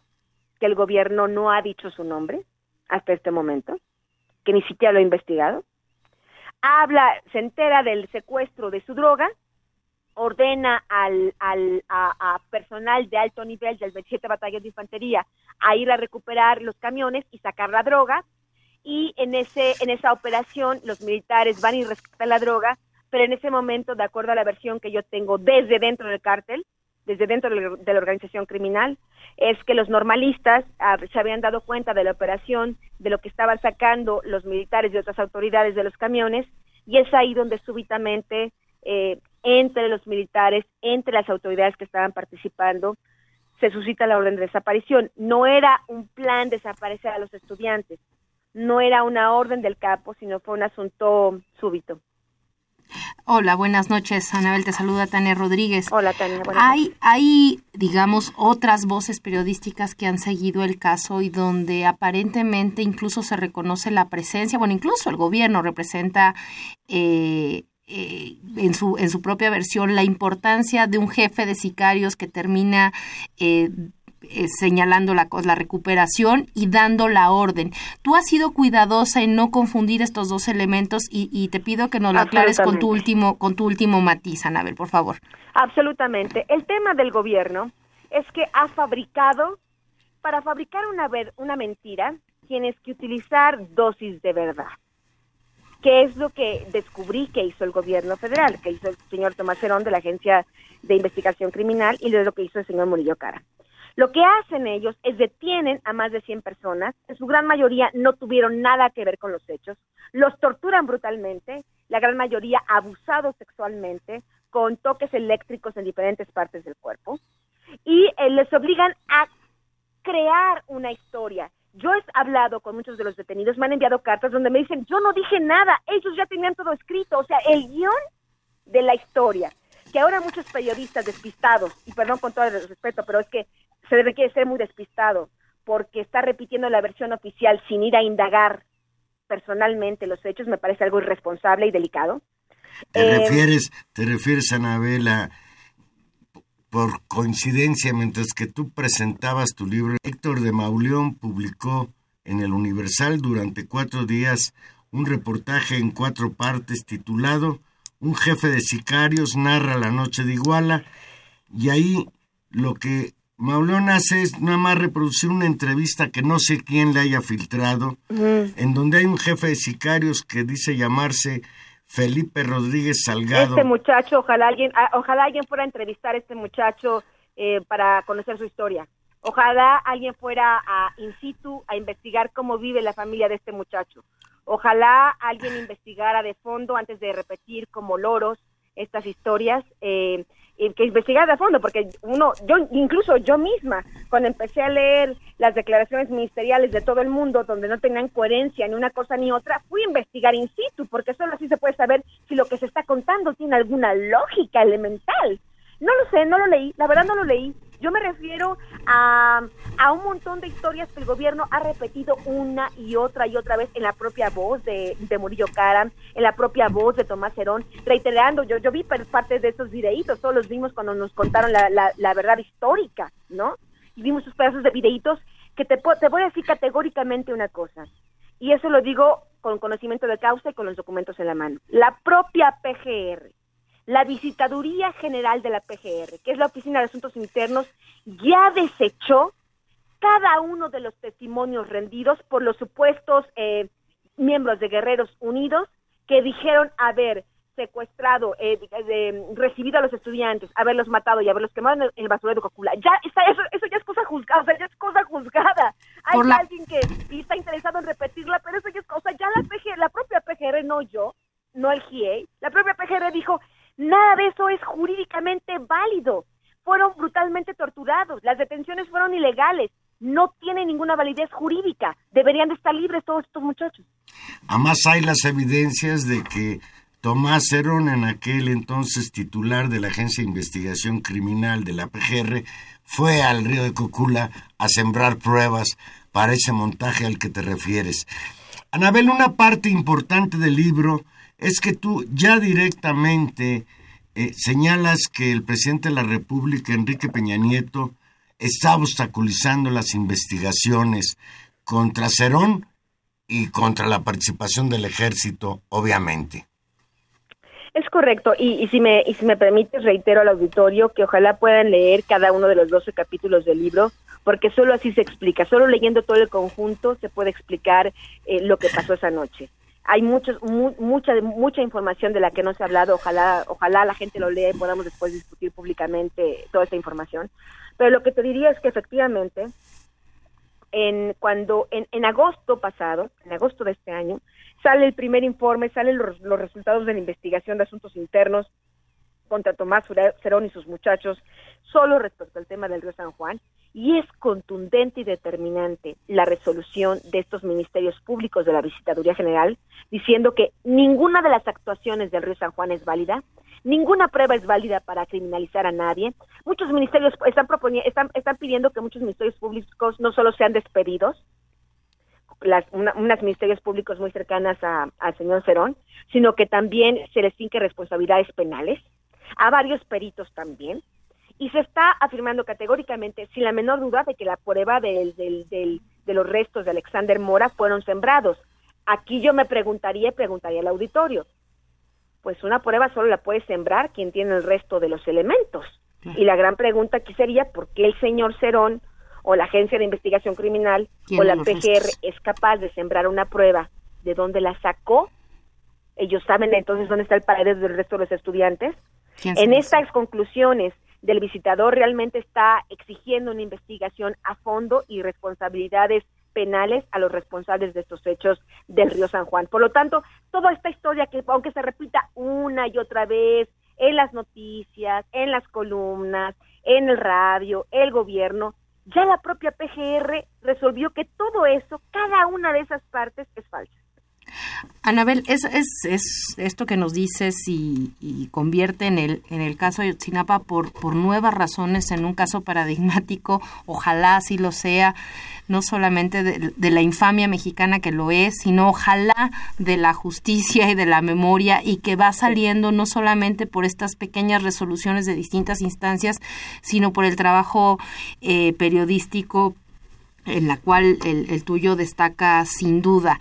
que el gobierno no ha dicho su nombre hasta este momento, que ni siquiera lo ha investigado, habla, se entera del secuestro de su droga, ordena al, al a, personal de alto nivel del 27 Batallón de Infantería a ir a recuperar los camiones y sacar la droga, y en ese en esa operación los militares van y rescatan la droga, pero en ese momento, de acuerdo a la versión que yo tengo desde dentro del cártel, desde dentro de la- de la organización criminal, es que los normalistas ah, se habían dado cuenta de la operación, de lo que estaban sacando los militares y otras autoridades de los camiones, y es ahí donde súbitamente eh, entre los militares, entre las autoridades que estaban participando, se suscita la orden de desaparición. No era un plan desaparecer a los estudiantes, no era una orden del capo, sino fue un asunto súbito. Hola, buenas noches. Anabel te saluda Tania Rodríguez. Hola, Tania. buenas Hay, hay, digamos, otras voces periodísticas que han seguido el caso y donde aparentemente incluso se reconoce la presencia, bueno, incluso el gobierno representa eh, eh, en, su, en su propia versión la importancia de un jefe de sicarios que termina eh, eh, señalando la, la recuperación y dando la orden. Tú has sido cuidadosa en no confundir estos dos elementos y, y te pido que nos lo aclares con tu último, con tu último matiz, Anabel, por favor. Absolutamente. El tema del gobierno es que ha fabricado, para fabricar una, ver- una mentira, tienes que utilizar dosis de verdad. ¿Qué es lo que descubrí que hizo el gobierno federal, que hizo el señor Tomás Herón de la Agencia de Investigación Criminal y lo que hizo el señor Murillo Cara? Lo que hacen ellos es detienen a más de 100 personas, en su gran mayoría no tuvieron nada que ver con los hechos, los torturan brutalmente, la gran mayoría abusados sexualmente, con toques eléctricos en diferentes partes del cuerpo, y eh, les obligan a crear una historia. Yo he hablado con muchos de los detenidos, me han enviado cartas donde me dicen, yo no dije nada, ellos ya tenían todo escrito, o sea, el guion de la historia, que ahora muchos periodistas despistados, y perdón con todo el respeto, pero es que se requiere ser muy despistado, porque está repitiendo la versión oficial sin ir a indagar personalmente los hechos, me parece algo irresponsable y delicado. ¿Te Eh, refieres, te refieres, Anabel, a por coincidencia, mientras que tú presentabas tu libro, Héctor de Mauleón publicó en el Universal durante cuatro días un reportaje en cuatro partes titulado Un jefe de sicarios narra la noche de Iguala y ahí lo que Mauleón hace es nada más reproducir una entrevista que no sé quién le haya filtrado, en donde hay un jefe de sicarios que dice llamarse Felipe Rodríguez Salgado. Este muchacho, ojalá alguien, ah, ojalá alguien fuera a entrevistar a este muchacho eh, para conocer su historia. Ojalá alguien fuera a in situ a investigar cómo vive la familia de este muchacho. Ojalá alguien investigara de fondo antes de repetir como loros estas historias, eh, que investigara de fondo, porque uno, yo incluso yo misma, cuando empecé a leer las declaraciones ministeriales de todo el mundo, donde no tenían coherencia ni una cosa ni otra, fui a investigar in situ, porque solo así se puede saber si lo que se está contando tiene alguna lógica elemental. No lo sé, no lo leí, la verdad no lo leí. Yo me refiero a, a un montón de historias que el gobierno ha repetido una y otra y otra vez en la propia voz de, de Murillo Karam, en la propia voz de Tomás Herón, reiterando, yo, yo vi partes de esos videitos, todos los vimos cuando nos contaron la, la, la verdad histórica, ¿no? Y vimos esos pedazos de videitos que te, te voy a decir categóricamente una cosa, y eso lo digo con conocimiento de causa y con los documentos en la mano. La propia PGR, la Visitaduría General de la PGR, que es la Oficina de Asuntos Internos, ya desechó cada uno de los testimonios rendidos por los supuestos eh, miembros de Guerreros Unidos que dijeron haber secuestrado, eh, de- recibido a los estudiantes, haberlos matado y haberlos quemado en el, en el basurero de Cocula. Ya está, eso, eso ya es cosa juzgada, o sea, ya es cosa juzgada. Hay la- alguien que está interesado en repetirla, pero eso ya es cosa, ya la PGR, la propia PGR, no yo, no el GIEI, la propia PGR dijo, eso es jurídicamente válido. Fueron brutalmente torturados, las detenciones fueron ilegales, no tienen ninguna validez jurídica, deberían de estar libres todos estos muchachos. Además hay las evidencias de que Tomás Herón, en aquel entonces titular de la Agencia de Investigación Criminal de la PGR, fue al río de Cocula a sembrar pruebas para ese montaje al que te refieres. Anabel, una parte importante del libro es que tú ya directamente eh, señalas que el presidente de la República, Enrique Peña Nieto, está obstaculizando las investigaciones contra Cerón y contra la participación del ejército, obviamente. Es correcto, y, si me y si me permites reitero al auditorio que ojalá puedan leer cada uno de los 12 capítulos del libro, porque solo así se explica, solo leyendo todo el conjunto se puede explicar eh, lo que pasó esa noche. Hay muchos mu- mucha mucha información de la que no se ha hablado, ojalá ojalá la gente lo lea y podamos después discutir públicamente toda esa información. Pero lo que te diría es que efectivamente en cuando en, en agosto pasado, en agosto de este año, sale el primer informe, salen los, los resultados de la investigación de asuntos internos contra Tomás Cerón y sus muchachos, solo respecto al tema del río San Juan, y es contundente y determinante la resolución de estos ministerios públicos de la Visitaduría General, diciendo que ninguna de las actuaciones del río San Juan es válida, ninguna prueba es válida para criminalizar a nadie. Muchos ministerios están, proponi- están, están pidiendo que muchos ministerios públicos no solo sean despedidos, las, una- unas ministerios públicos muy cercanas al señor Cerón, sino que también se les finque responsabilidades penales, a varios peritos también, y se está afirmando categóricamente, sin la menor duda, de que la prueba del, del, del- de los restos de Alexander Mora fueron sembrados. Aquí yo me preguntaría, y preguntaría al auditorio, pues una prueba solo la puede sembrar quien tiene el resto de los elementos. Y la gran pregunta aquí sería, ¿por qué el señor Cerón o la Agencia de Investigación Criminal o la PGR restos. es capaz de sembrar una prueba de dónde la sacó? Ellos saben entonces dónde está el paradero del resto de los estudiantes. ¿Quién En estas conclusiones del visitador realmente está exigiendo una investigación a fondo y responsabilidades penales a los responsables de estos hechos del río San Juan. Por lo tanto, toda esta historia que aunque se repita una y otra vez en las noticias, en las columnas, en el radio, el gobierno, ya la propia PGR resolvió que todo eso, cada una de esas partes es falsa. Anabel, es, es, es esto que nos dices y, convierte en el, en el caso de Ayotzinapa por, por nuevas razones en un caso paradigmático, ojalá así lo sea, no solamente de, de la infamia mexicana que lo es, sino ojalá de la justicia y de la memoria y que va saliendo no solamente por estas pequeñas resoluciones de distintas instancias, sino por el trabajo eh, periodístico en la cual el, el tuyo destaca sin duda.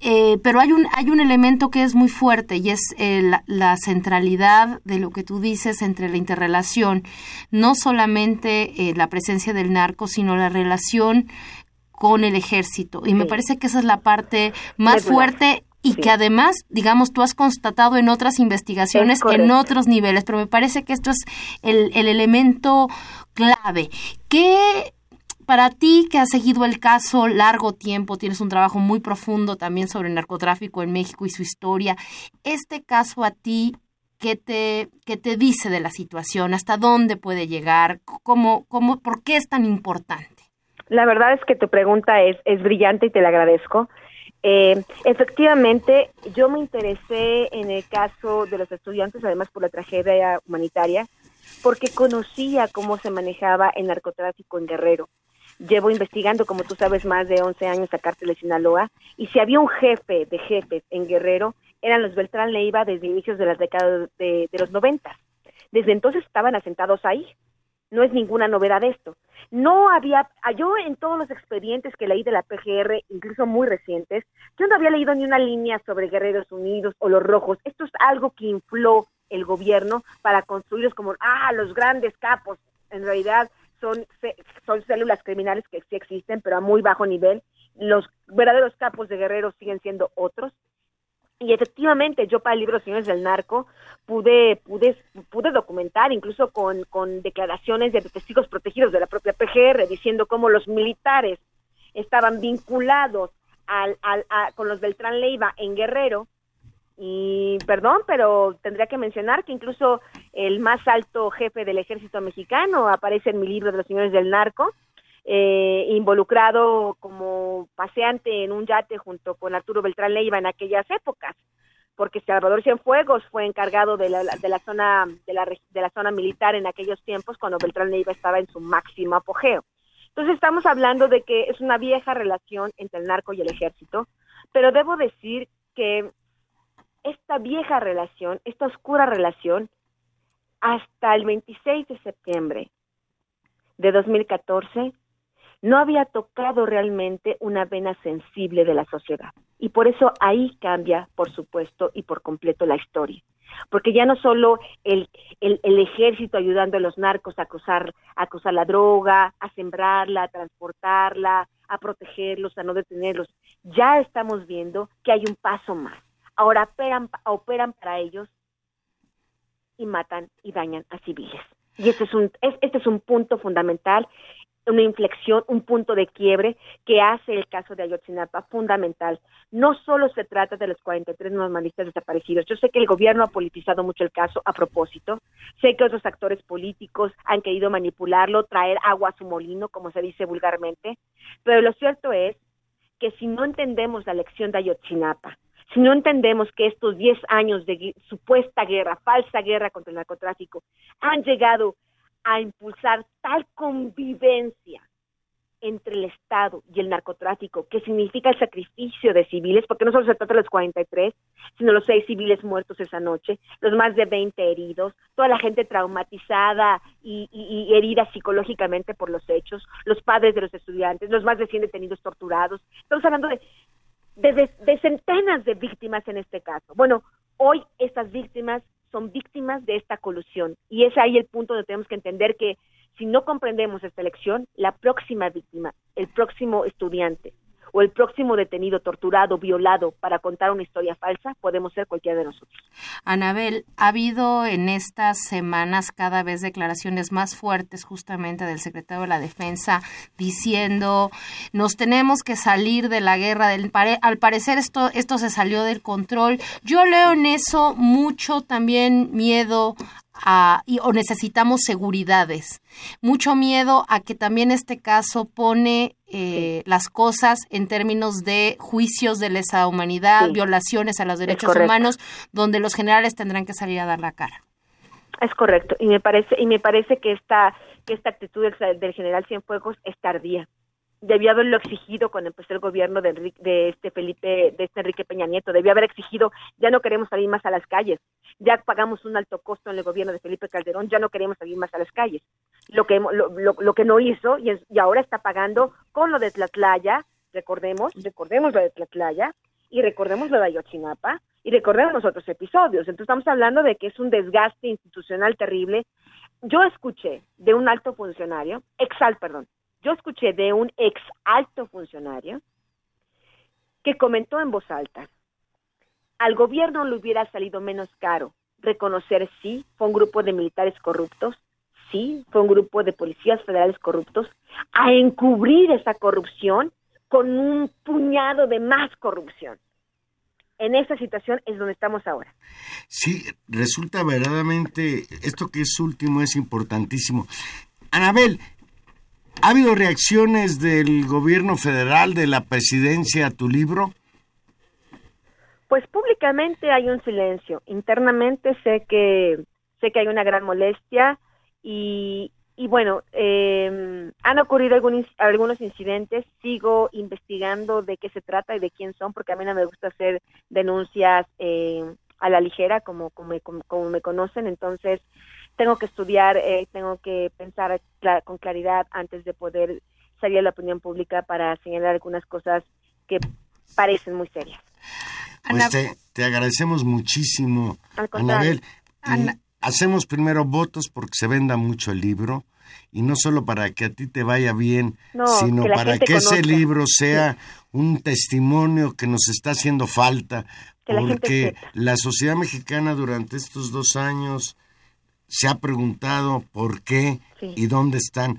Eh, pero hay un, hay un elemento que es muy fuerte y es eh, la, la centralidad de lo que tú dices entre la interrelación, no solamente eh, la presencia del narco, sino la relación con el ejército. Y me parece que esa es la parte más fuerte y Sí. que además, digamos, tú has constatado en otras investigaciones, en otros niveles, pero me parece que esto es el, el elemento clave. ¿Qué para ti que has seguido el caso largo tiempo, tienes un trabajo muy profundo también sobre el narcotráfico en México y su historia, este caso a ti, ¿qué te, qué te dice de la situación? ¿Hasta dónde puede llegar? ¿Cómo, cómo, ¿Por qué es tan importante? La verdad es que tu pregunta es, es brillante y te la agradezco. Eh, efectivamente, yo me interesé en el caso de los estudiantes, además por la tragedia humanitaria, porque conocía cómo se manejaba el narcotráfico en Guerrero. Llevo investigando, como tú sabes, más de 11 años a Cártel de Sinaloa, y si había un jefe de jefes en Guerrero, eran los Beltrán Leiva desde inicios de las décadas de, de los 90. Desde entonces estaban asentados ahí. No es ninguna novedad esto. No había, ah, yo en todos los expedientes que leí de la PGR, incluso muy recientes, yo no había leído ni una línea sobre Guerreros Unidos o los Rojos. Esto es algo que infló el gobierno para construirlos como, ah, los grandes capos. En realidad son, son células criminales que sí existen, pero a muy bajo nivel. Los verdaderos capos de Guerrero siguen siendo otros. Y efectivamente, yo para el libro Señores del Narco pude, pude, pude documentar, incluso con, con declaraciones de testigos protegidos de la propia PGR, diciendo cómo los militares estaban vinculados al, al, a- con los Beltrán Leiva en Guerrero. Y perdón, pero tendría que mencionar que incluso el más alto jefe del ejército mexicano aparece en mi libro de los señores del narco, eh, involucrado como paseante en un yate junto con Arturo Beltrán Leiva en aquellas épocas, porque Salvador Cienfuegos fue encargado de la, de la zona de la, de la zona militar en aquellos tiempos cuando Beltrán Leiva estaba en su máximo apogeo. Entonces estamos hablando de que es una vieja relación entre el narco y el ejército, pero debo decir que esta vieja relación, esta oscura relación, hasta el 26 de septiembre de 2014, no había tocado realmente una vena sensible de la sociedad. Y por eso ahí cambia, por supuesto, y por completo la historia. Porque ya no solo el, el, el ejército ayudando a los narcos a cruzar, a cruzar la droga, a sembrarla, a transportarla, a protegerlos, a no detenerlos. Ya estamos viendo que hay un paso más. Ahora operan, operan para ellos y matan y dañan a civiles. Y este es un, es, este es un punto fundamental, una inflexión, un punto de quiebre que hace el caso de Ayotzinapa fundamental. No solo se trata de los 43 normalistas desaparecidos. Yo sé que el gobierno ha politizado mucho el caso a propósito. Sé que otros actores políticos han querido manipularlo, traer agua a su molino, como se dice vulgarmente. Pero lo cierto es que si no entendemos la lección de Ayotzinapa, si no entendemos que estos 10 años de supuesta guerra, falsa guerra contra el narcotráfico, han llegado a impulsar tal convivencia entre el Estado y el narcotráfico, que significa el sacrificio de civiles, porque no solo se trata de los 43, sino los seis civiles muertos esa noche, los más de 20 heridos, toda la gente traumatizada y, y- y herida psicológicamente por los hechos, los padres de los estudiantes, los más de 100 detenidos torturados. Estamos hablando de de, de- centenas de víctimas en este caso. Bueno, hoy estas víctimas son víctimas de esta colusión y es ahí el punto donde tenemos que entender que si no comprendemos esta elección, la próxima víctima, el próximo estudiante o el próximo detenido, torturado, violado para contar una historia falsa, podemos ser cualquiera de nosotros. Anabel, ha habido en estas semanas cada vez declaraciones más fuertes justamente del secretario de la Defensa diciendo nos tenemos que salir de la guerra. Al parecer esto, esto se salió del control. Yo leo en eso mucho también miedo a, y- o necesitamos seguridades. Mucho miedo a que también este caso pone eh, las cosas en términos de juicios de lesa humanidad, Sí. violaciones a los derechos humanos, donde los generales tendrán que salir a dar la cara. Es correcto y me parece y me parece que esta que esta actitud del, del general Cienfuegos es tardía. Debió haberlo exigido cuando empezó el gobierno de, Enrique, de este Felipe de este Enrique Peña Nieto. Debió haber exigido ya no queremos salir más a las calles. Ya pagamos un alto costo en el gobierno de Felipe Calderón. Ya no queremos salir más a las calles. Lo que lo, lo, lo que no hizo y, es- y ahora está pagando con lo de Tlatlaya. Recordemos recordemos lo de Tlatlaya y recordemos lo de Ayotzinapa y recordemos otros episodios. Entonces estamos hablando de que es un desgaste institucional terrible. Yo escuché de un alto funcionario, exal, perdón, yo escuché de un ex alto funcionario que comentó en voz alta, al gobierno le hubiera salido menos caro reconocer sí, fue un grupo de militares corruptos, sí, fue un grupo de policías federales corruptos, a encubrir esa corrupción con un puñado de más corrupción. En esa situación es donde estamos ahora. Sí, resulta verdaderamente, esto que es último es importantísimo. Anabel, ¿ha habido reacciones del gobierno federal, de la presidencia a tu libro? Pues públicamente hay un silencio. Internamente sé que sé que hay una gran molestia y, y bueno, eh, han ocurrido algún algunos incidentes. Sigo investigando de qué se trata y de quién son, porque a mí no me gusta hacer denuncias eh, a la ligera, como, como, como, como me conocen. Entonces, tengo que estudiar, eh, tengo que pensar con claridad antes de poder salir a la opinión pública para señalar algunas cosas que parecen muy serias. Pues te, te agradecemos muchísimo. Anabel. Y Ana- hacemos primero votos porque se venda mucho el libro y no solo para que a ti te vaya bien, No, sino que para que ese libro sea un testimonio que nos está haciendo falta, Que porque la sociedad mexicana durante estos dos años se ha preguntado por qué Sí. y dónde están.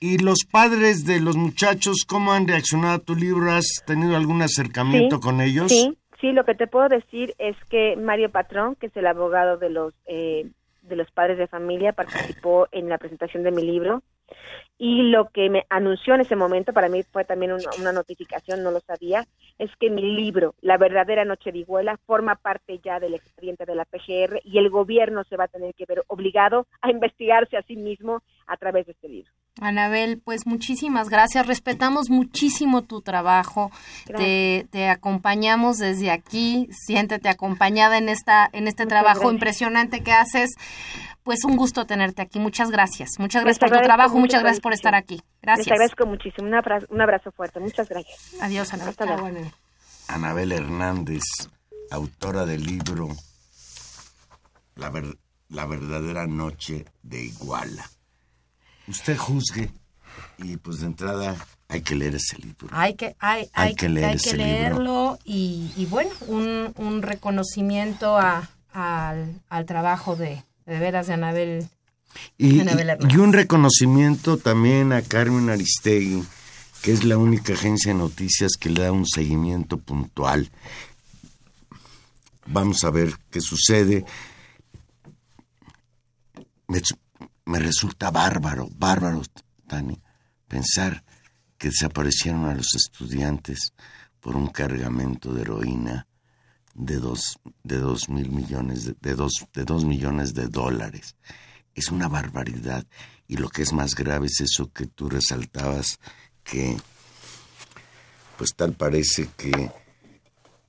¿Y los padres de los muchachos cómo han reaccionado a tu libro? ¿Has tenido algún acercamiento Sí, con ellos? Sí, sí, lo que te puedo decir es que Mario Patrón, que es el abogado de los eh, de los padres de familia, participó en la presentación de mi libro y lo que me anunció en ese momento, para mí fue también una, notificación, no lo sabía, es que mi libro, La verdadera noche de Iguala, forma parte ya del expediente de la PGR y el gobierno se va a tener que ver obligado a investigarse a sí mismo a través de este libro. Anabel, pues muchísimas gracias. Respetamos muchísimo tu trabajo. Te, te acompañamos desde aquí. Siéntete acompañada en esta en este Muchas trabajo gracias. impresionante que haces. Pues un gusto tenerte aquí. Muchas gracias. Muchas Les gracias por tu trabajo. Muchas gracias por estar aquí. Gracias. Les agradezco muchísimo. Un abrazo, un abrazo fuerte. Muchas gracias. Adiós, Anabel. Hasta luego. Anabel Hernández, autora del libro La, ver- La verdadera noche de Iguala. Usted juzgue y pues de entrada hay que leer ese libro. Hay que, hay, Hay hay, que leer hay ese que libro. leerlo y, y bueno, un, un reconocimiento a, al, al trabajo de, de veras de Anabel. Y, Anabel y un reconocimiento también a Carmen Aristegui, que es la única agencia de noticias que le da un seguimiento puntual. Vamos a ver qué sucede. Me, su- me resulta bárbaro, bárbaro, Tani, pensar que desaparecieron a los estudiantes por un cargamento de heroína de dos, de dos mil millones de, de dos, de dos millones de dólares. Es una barbaridad. Y lo que es más grave es eso que tú resaltabas, que pues tal parece que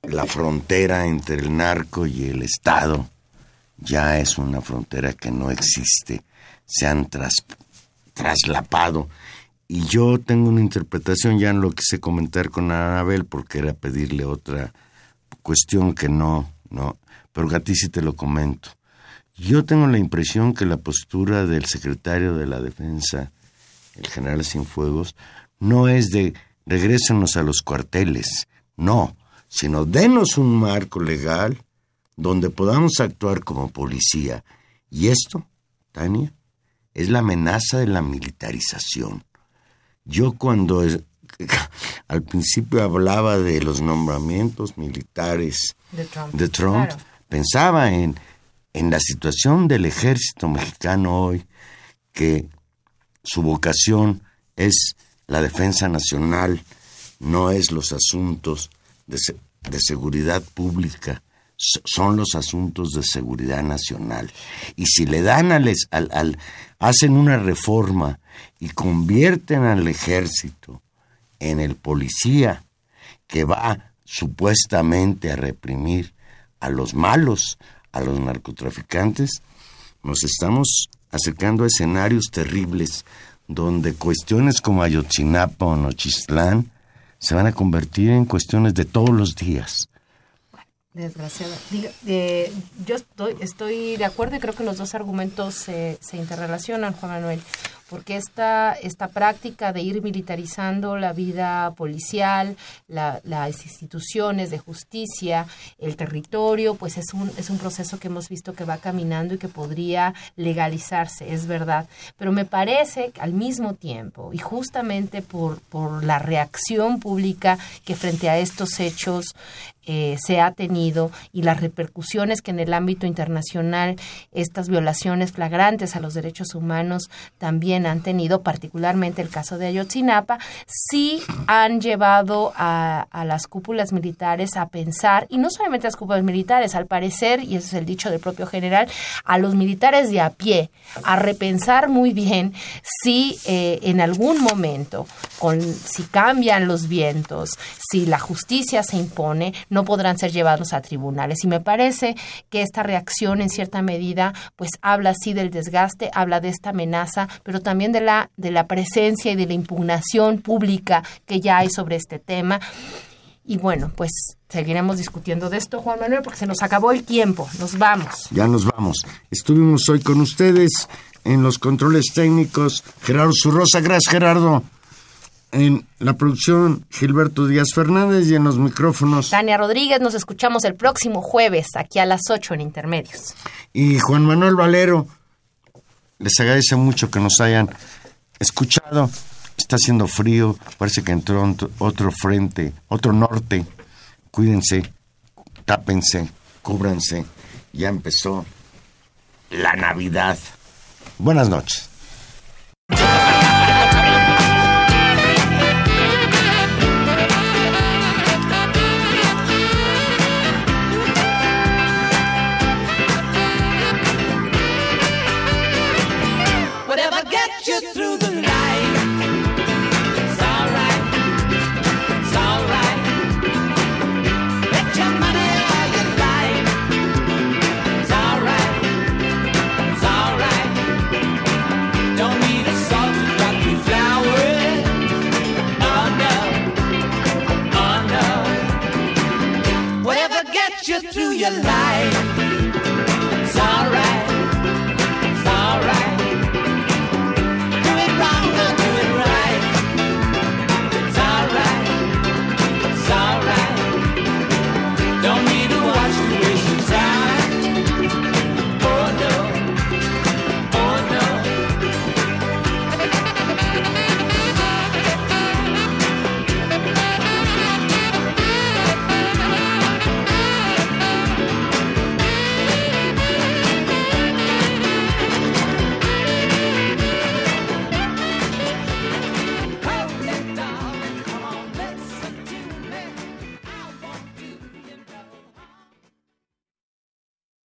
la frontera entre el narco y el Estado ya es una frontera que no existe. Se han tras- traslapado. Y yo tengo una interpretación, ya no lo quise comentar con Anabel porque era pedirle otra cuestión que no, no, pero a ti sí te lo comento. Yo tengo la impresión que la postura del secretario de la Defensa, el general Cienfuegos, no es de regrésenos a los cuarteles, no, sino denos un marco legal donde podamos actuar como policía. Y esto, Tania, es la amenaza de la militarización. Yo cuando es- al principio hablaba de los nombramientos militares De Trump. de Trump, Claro. pensaba en, en la situación del ejército mexicano hoy, que su vocación es la defensa nacional, no es los asuntos de, de seguridad pública, so- son los asuntos de seguridad nacional. Y si le dan al- al- hacen una reforma y convierten al ejército en el policía que va supuestamente a reprimir a los malos, a los narcotraficantes, nos estamos acercando a escenarios terribles donde cuestiones como Ayotzinapa o Nochistlán se van a convertir en cuestiones de todos los días. Desgraciada. Diga, eh, yo estoy, estoy de acuerdo y creo que los dos argumentos se, se interrelacionan, Juan Manuel, porque esta, esta práctica de ir militarizando la vida policial, la- las instituciones de justicia, el territorio, pues es un, es un proceso que hemos visto que va caminando y que podría legalizarse, es verdad. Pero me parece que al mismo tiempo, y justamente por, por la reacción pública que frente a estos hechos eh, se ha tenido y las repercusiones que en el ámbito internacional estas violaciones flagrantes a los derechos humanos también han tenido, particularmente el caso de Ayotzinapa, sí han llevado a, las cúpulas militares a pensar, y no solamente a las cúpulas militares, al parecer, y ese es el dicho del propio general, a los militares de a pie, a repensar muy bien si eh, en algún momento, con, si cambian los vientos, si la justicia se impone, no podrán ser llevados a tribunales. Y me parece que esta reacción, en cierta medida, pues habla sí del desgaste, habla de esta amenaza, pero también de la, de la presencia y de la impugnación pública que ya hay sobre este tema. Y bueno, pues seguiremos discutiendo de esto, Juan Manuel, porque se nos acabó el tiempo. Nos vamos. Ya nos vamos. Estuvimos hoy con ustedes en los controles técnicos. Gerardo Zurrosa, gracias Gerardo. En la producción, Gilberto Díaz Fernández y en los micrófonos. Tania Rodríguez, nos escuchamos el próximo jueves, aquí a las 8 en Intermedios. Y Juan Manuel Valero, les agradece mucho que nos hayan escuchado. Está haciendo frío, parece que entró otro- frente, otro norte. Cuídense, tápense, cúbranse. Ya empezó la Navidad. Buenas noches. alive.